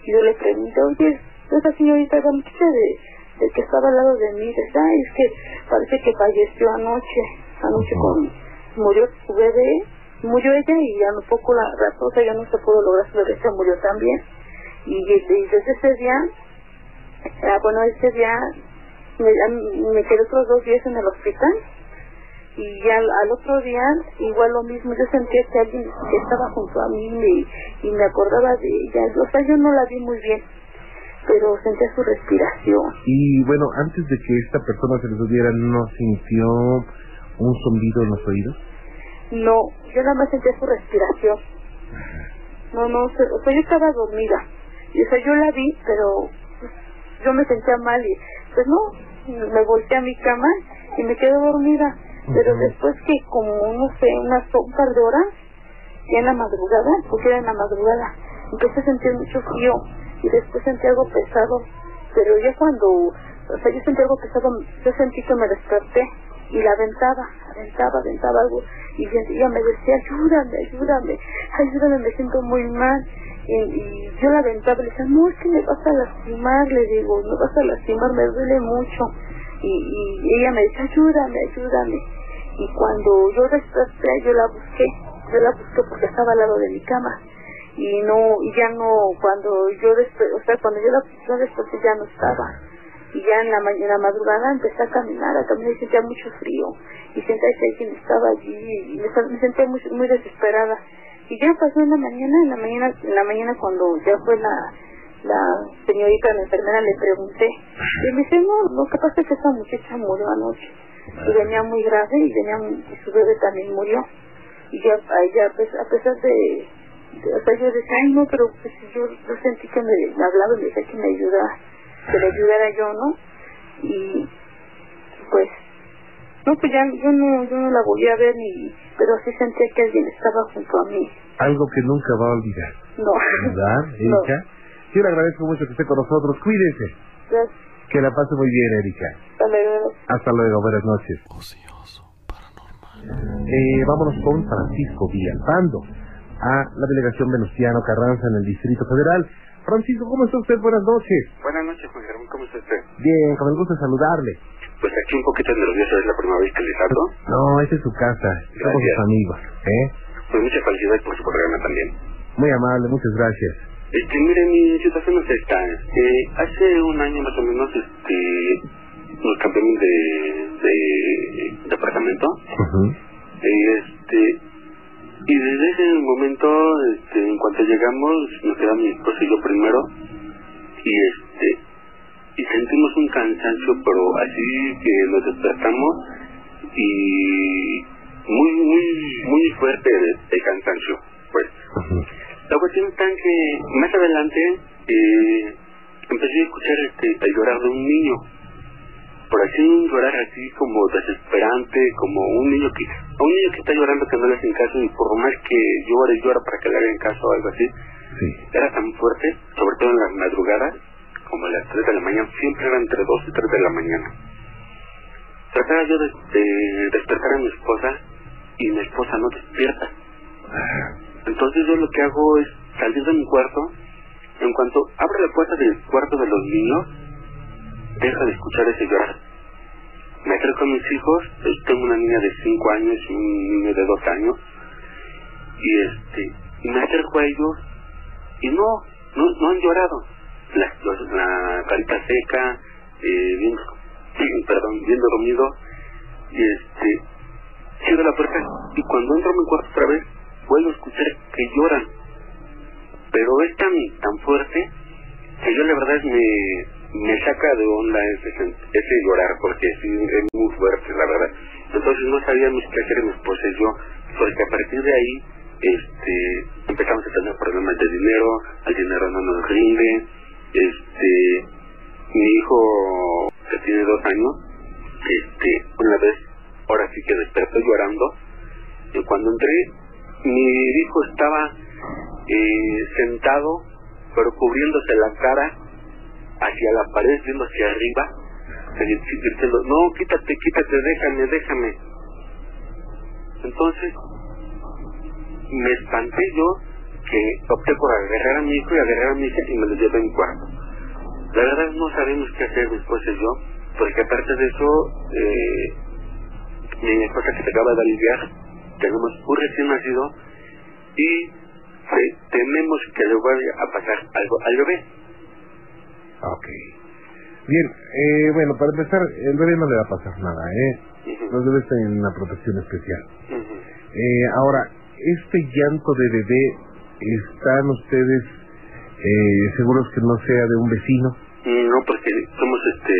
Y yo le pregunté, oye, esa señorita, la muchacha de, que estaba al lado de mí, dice, es que parece que falleció anoche, anoche con, murió su bebé, murió ella y ya un poco la raposa ya no se pudo lograr su bebé, se murió también. Y, desde ese día, ah, bueno, ese día me, me quedé otros dos días en el hospital y ya al, otro día igual lo mismo yo sentía que alguien que estaba junto a mí y, me acordaba de ella o sea yo no la vi muy bien pero sentía su respiración. Y bueno antes de que esta persona se le subiera no sintió un zumbido en los oídos no yo nada más sentía su respiración. No no o sea yo estaba dormida y o sea yo la vi pero yo me sentía mal y pues no me volteé a mi cama y me quedé dormida pero después que como, no sé, unas un par de horas, ya en la madrugada, porque era en la madrugada, empecé a sentir mucho frío y después sentí algo pesado, pero ya cuando, o sea, yo sentí algo pesado, yo sentí que me desperté y la aventaba, aventaba, aventaba algo y ella me decía, ayúdame, ayúdame, ayúdame, me siento muy mal. Y, yo la aventaba y le decía, no, es que me vas a lastimar, le digo, me vas a lastimar, me duele mucho y, ella me dice, ayúdame, ayúdame. Y cuando yo desperté, yo la busqué, yo la busqué porque estaba al lado de mi cama. Y no, y ya no, cuando yo desperté, o sea, cuando yo la yo desperté ya no estaba. Y ya en la, mañana madrugada empecé a caminar, a caminar y sentía mucho frío. Y sentía que alguien estaba allí y me, sentía muy, muy desesperada. Y ya pasó en la mañana, en la mañana, en la mañana cuando ya fue la, la señorita, la enfermera, le pregunté. Y me dice, no, lo que pasa es que esa muchacha murió anoche. Y venía muy grave y, venía, y su bebé también murió. Y ya, ella, pues, a pesar de, de, o sea, yo decía, ay no, pero pues yo, yo sentí que me, me hablaba y me decía que me ayudara, que le ayudara yo, ¿no? Y pues, no, pues ya yo no, yo no la volví a ver ni, pero sí sentía que alguien estaba junto a mí. Algo que nunca va a olvidar. No. ¿Verdad, Erika? Yo le agradezco mucho que esté con nosotros. Cuídese. Gracias. Que la pase muy bien, Erika. Hasta luego. Hasta luego. Buenas noches. Eh, vámonos con Francisco Villalpando a la delegación Venustiano Carranza en el Distrito Federal. Francisco, ¿cómo está usted? Buenas noches. Buenas noches, Juan Germán. ¿Cómo está usted? Bien, con el gusto de saludarle. Pues aquí un poquito nervioso, es la primera vez que les hablo. No, esa es su casa. Somos sus amigos. ¿eh? Pues muchas felicidades por su programa también. Muy amable, muchas gracias. Este, mire, mi situación es esta. Eh, hace un año más o menos, este, nos cambiamos de, de departamento. este, y desde ese momento, este, en cuanto llegamos, nos quedamos mi esposo y yo primero. Y este, y sentimos un cansancio, pero así que nos despertamos y muy, muy, muy fuerte el, cansancio, pues. La cuestión está en que más adelante eh, empecé a escuchar este, el llorar de un niño. Por así un llorar así como desesperante, como un niño que un niño que está llorando que no le hacen caso y por más que llore, llora para que le hagan caso o algo así. Era tan fuerte, sobre todo en las madrugadas, como a las 3 de la mañana, siempre era entre 2 y 3 de la mañana. Trataba yo de, despertar a mi esposa y mi esposa no despierta. Entonces yo lo que hago es salir de mi cuarto. En cuanto abro la puerta del cuarto de los niños, deja de escuchar ese llorar. Me acerco a mis hijos, tengo una niña de 5 años y un niño de 2 años, y este, me acerco a ellos y no, no, no han llorado la, la carita seca, eh, bien, perdón, bien dormido, y este, cierro la puerta y cuando entro a mi cuarto otra vez, a escuchar que lloran. Pero es tan, tan fuerte que yo la verdad me, me saca de onda ese, ese llorar, porque sí, es muy fuerte, la verdad. Entonces no sabíamos qué hacer mi esposa y yo, porque a partir de ahí este, empezamos a tener problemas de dinero, el dinero no nos rinde, este mi hijo que tiene dos años este una vez ahora sí que despertó llorando y cuando entré mi hijo estaba eh, sentado pero cubriéndose la cara hacia la pared viendo hacia arriba diciendo no quítate quítate déjame déjame entonces me espanté yo que opté por agarrar a mi hijo y agarrar a mi hija y me lo llevé a mi cuarto. La verdad no sabemos qué hacer después de yo, porque aparte de eso, eh, mi esposa que se acaba de aliviar, tenemos un recién nacido y tememos que le vaya a pasar algo al bebé. Ok. Bien, eh, bueno, para empezar, el bebé no le va a pasar nada, ¿eh? Los bebés tienen una protección especial. eh, ahora, este llanto de bebé ¿Están ustedes eh, seguros que no sea de un vecino? No, porque somos este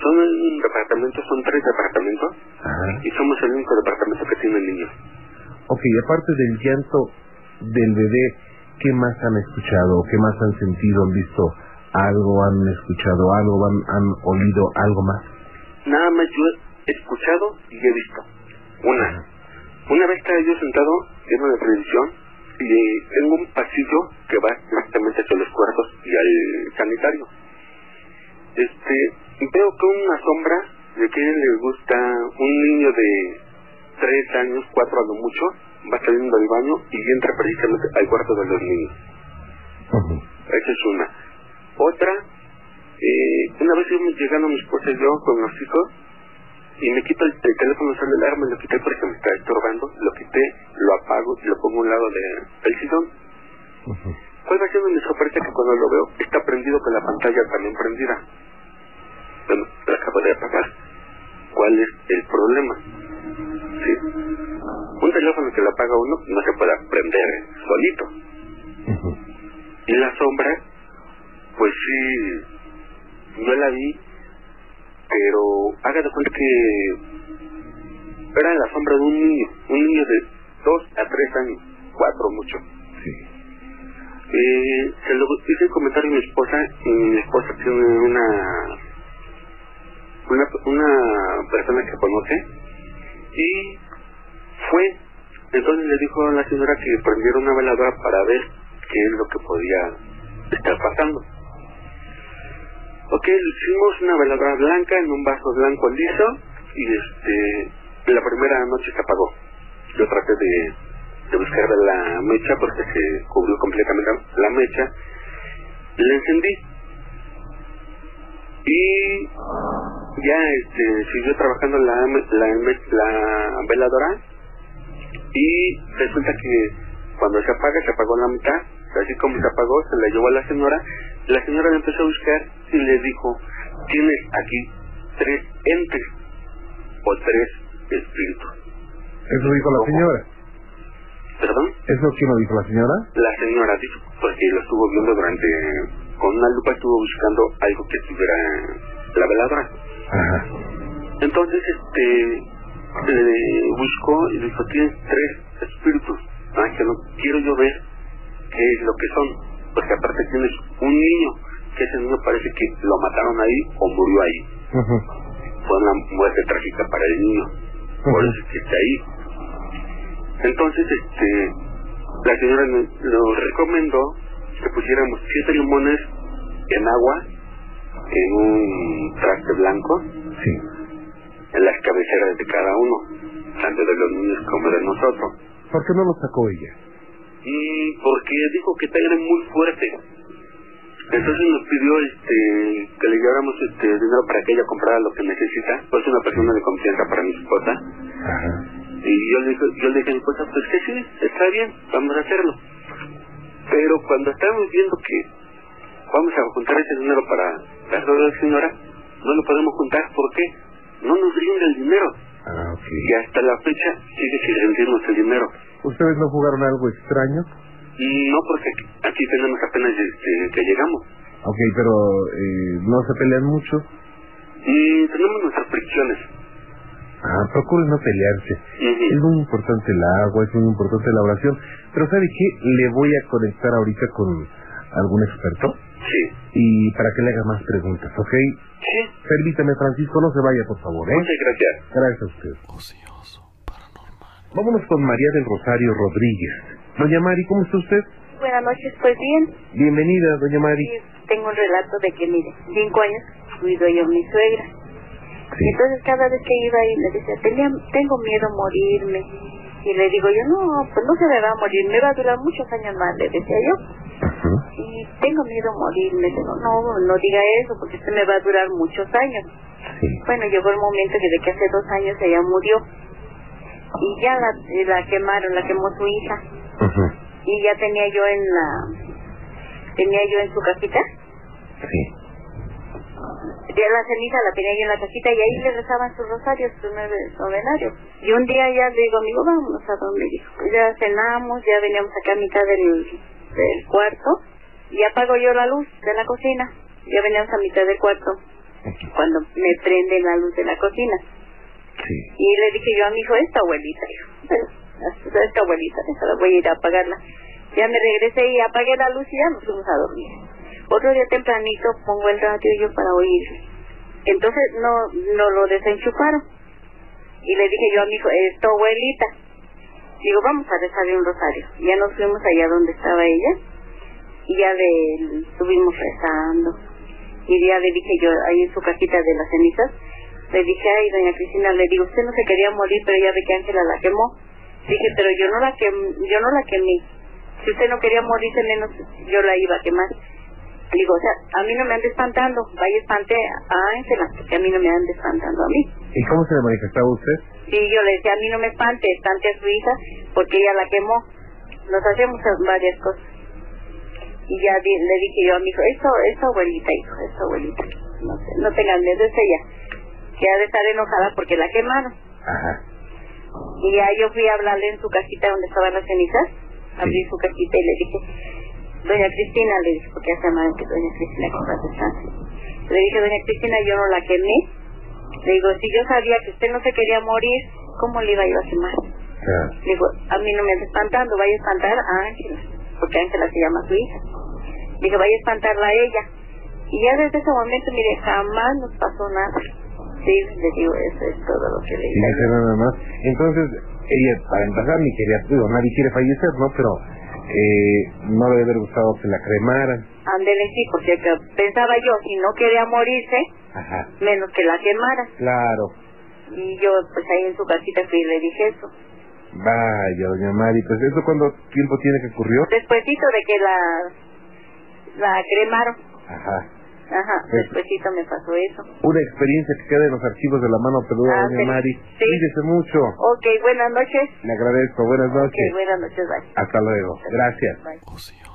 son un departamento, son tres departamentos y somos el único departamento que tiene niños. Ok, aparte del llanto del bebé, ¿qué más han escuchado? ¿Qué más han sentido? ¿Han visto algo? ¿Han escuchado algo? ¿Han, han olido algo más? Nada más yo he escuchado y he visto. Una. Una vez que yo sentado en una televisión y tengo un pasillo que va directamente hacia los cuartos y al sanitario. Este, veo que una sombra de que le gusta un niño de tres años, cuatro a lo mucho, va saliendo del baño y entra precisamente al cuarto de los niños. Esa es una. Otra, eh, una vez íbamos llegando mi esposa y yo con los hijos, y me quito el, teléfono celular, me lo quité porque me está estorbando, lo quité, lo apago y lo pongo a un lado de, del sillón. ¿Cuál va siendo mi sorpresa que cuando lo veo está prendido con la pantalla también prendida? Bueno, la acabo de apagar. ¿Cuál es el problema? Sí. Un teléfono que lo apaga uno no se puede prender solito. Y la sombra pues sí, yo la vi, pero haga de cuenta que era la sombra de un niño, un niño de dos a tres años, cuatro mucho. Sí. Eh, se lo hice el comentario a mi esposa, y mi esposa tiene una, una, una persona que conoce, y fue, entonces le dijo a la señora que prendiera una veladora para ver qué es lo que podía estar pasando. Ok, hicimos una veladora blanca en un vaso blanco liso y este la primera noche se apagó. Yo traté de, de buscar la mecha porque se cubrió completamente la mecha. La encendí y ya este, siguió trabajando la, la, la veladora y resulta que cuando se apaga, se apagó la mitad, así como se apagó, se la llevó a la señora, la señora le empezó a buscar y le dijo, tienes aquí tres entes o tres espíritus. ¿Eso dijo la señora? ¿Perdón? ¿Eso quién lo dijo la señora? La señora dijo, porque lo estuvo viendo durante, con una lupa estuvo buscando algo que tuviera la veladora. Ajá. Entonces, este, le buscó y dijo, tienes tres espíritus. Ah, que no quiero yo ver qué es lo que son. Porque aparte tienes un niño, que ese niño parece que lo mataron ahí o murió ahí. Fue una muerte trágica para el niño. Por eso que está ahí. Entonces, este, la señora nos recomendó que pusiéramos siete limones en agua, en un traste blanco. Sí en las cabeceras de cada uno, tanto de los niños como de nosotros. ¿Por qué no lo sacó ella? Porque dijo que era muy fuerte. Entonces nos pidió este, que le lleváramos este, dinero para que ella comprara lo que necesita. Pues una persona de confianza para mi esposa. Y yo le, yo le dije a mi esposa, pues que sí, está bien, vamos a hacerlo. Pero cuando estábamos viendo que vamos a juntar ese dinero para la la señora, no lo podemos juntar. ¿Por qué? no nos rinde el dinero. Ah, Y hasta la fecha sigue sin rendirnos el dinero. ¿Ustedes no jugaron algo extraño? No, porque aquí tenemos apenas este, que llegamos. Ok, pero eh, ¿no se pelean mucho? Mm, tenemos nuestras fricciones. Ah, procuren no pelearse. Es muy importante el agua, es muy importante la oración. Pero ¿sabe qué? Le voy a conectar ahorita con algún experto. Sí. Y para que le haga más preguntas, ¿ok? Sí. Permítame, Francisco, no se vaya, por favor, ¿eh? Muchas gracias. Gracias a usted. Ocioso, paranormal. Vámonos con María del Rosario Rodríguez. Doña Mari, ¿cómo está usted? Buenas noches, pues bien. Bienvenida, doña Mari. tengo un relato de que, mire, cinco años cuido yo a mi suegra. Sí. Entonces, cada vez que iba ahí, me decía, tengo miedo a morirme. Y le digo yo, no, pues no se me va a morir, me va a durar muchos años más, le decía yo. Y tengo miedo a morirme. Digo, no, no diga eso porque usted me va a durar muchos años. Bueno, llegó el momento que de que hace dos años ella murió. Y ya la, la quemaron, la quemó su hija. Y ya tenía yo en la... Tenía yo en su casita. Sí. Ya la ceniza la tenía yo en la casita y ahí le rezaban sus rosarios, sus nueve novenarios. Y un día ya le digo, amigo, vámonos a donde dijo. Ya cenamos, ya veníamos acá a mitad del del cuarto y apago yo la luz de la cocina. Ya veníamos a mitad del cuarto cuando me prende la luz de la cocina. Y le dije yo a mi hijo, esta abuelita, hijo, esta abuelita, esta voy a ir a apagarla. Ya me regresé y apagué la luz y ya nos fuimos a dormir. Otro día tempranito pongo el radio yo para oír. Entonces no, no lo desenchufaron. Y le dije yo a mi hijo, esta abuelita, Digo, vamos a rezarle un rosario. Ya nos fuimos allá donde estaba ella y ya de, estuvimos rezando. Y ya le dije yo, ahí en su cajita de las cenizas, le dije, ay, doña Cristina, le digo, usted no se quería morir, pero ya ve que Ángela la quemó. Dije, pero yo no la quemé, yo no la quemé. Si usted no quería morirse, menos yo la iba a quemar. Digo, o sea, a mí no me ande espantando, vaya espante a Ángela, que a mí no me ande espantando a mí. ¿Y cómo se le manifestaba usted? Sí, yo le decía, a mí no me espante, espante a su hija, porque ella la quemó. Nos hacemos varias cosas. Y ya le dije yo a mi hijo, eso, es abuelita, hijo, es abuelita. No, sé, no tengan miedo, es ella. Que ha de estar enojada porque la quemaron. Ajá. Y ya yo fui a hablarle en su cajita donde estaban las cenizas. Abrí su cajita y le dije, doña Cristina, le dije, porque ya se llama doña Cristina con Le dije, doña Cristina, yo no la quemé. Le digo, si yo sabía que usted no se quería morir, ¿cómo le iba a ir a quemar? Le digo, a mí no me anda espantando, vaya a espantar a Ángela, porque Ángela se llama su hija. Le dije, vaya a espantarla a ella. Y ya desde ese momento, mire, jamás nos pasó nada. Sí, le digo, eso es todo lo que le dije. nada más. Entonces, ella, para empezar, ni quería, digo, nadie quiere fallecer, ¿no? Pero eh, no le debe haber gustado que la cremaran. Ándele, sí, porque pensaba yo, si no quería morirse, menos que la quemara. Claro. Y yo, pues ahí en su casita fui y le dije eso. Vaya, doña Mari, pues eso cuánto tiempo tiene que ocurrió? Despuésito de que la, la cremaron. Ajá. Ajá, pues, despuésito me pasó eso. Una experiencia que queda en los archivos de la mano peluda, ah, doña Mari. Sí. Cuídese mucho. Ok, buenas noches. Le agradezco, buenas noches. Ok, buenas noches, bye. Hasta luego. Gracias. Bye.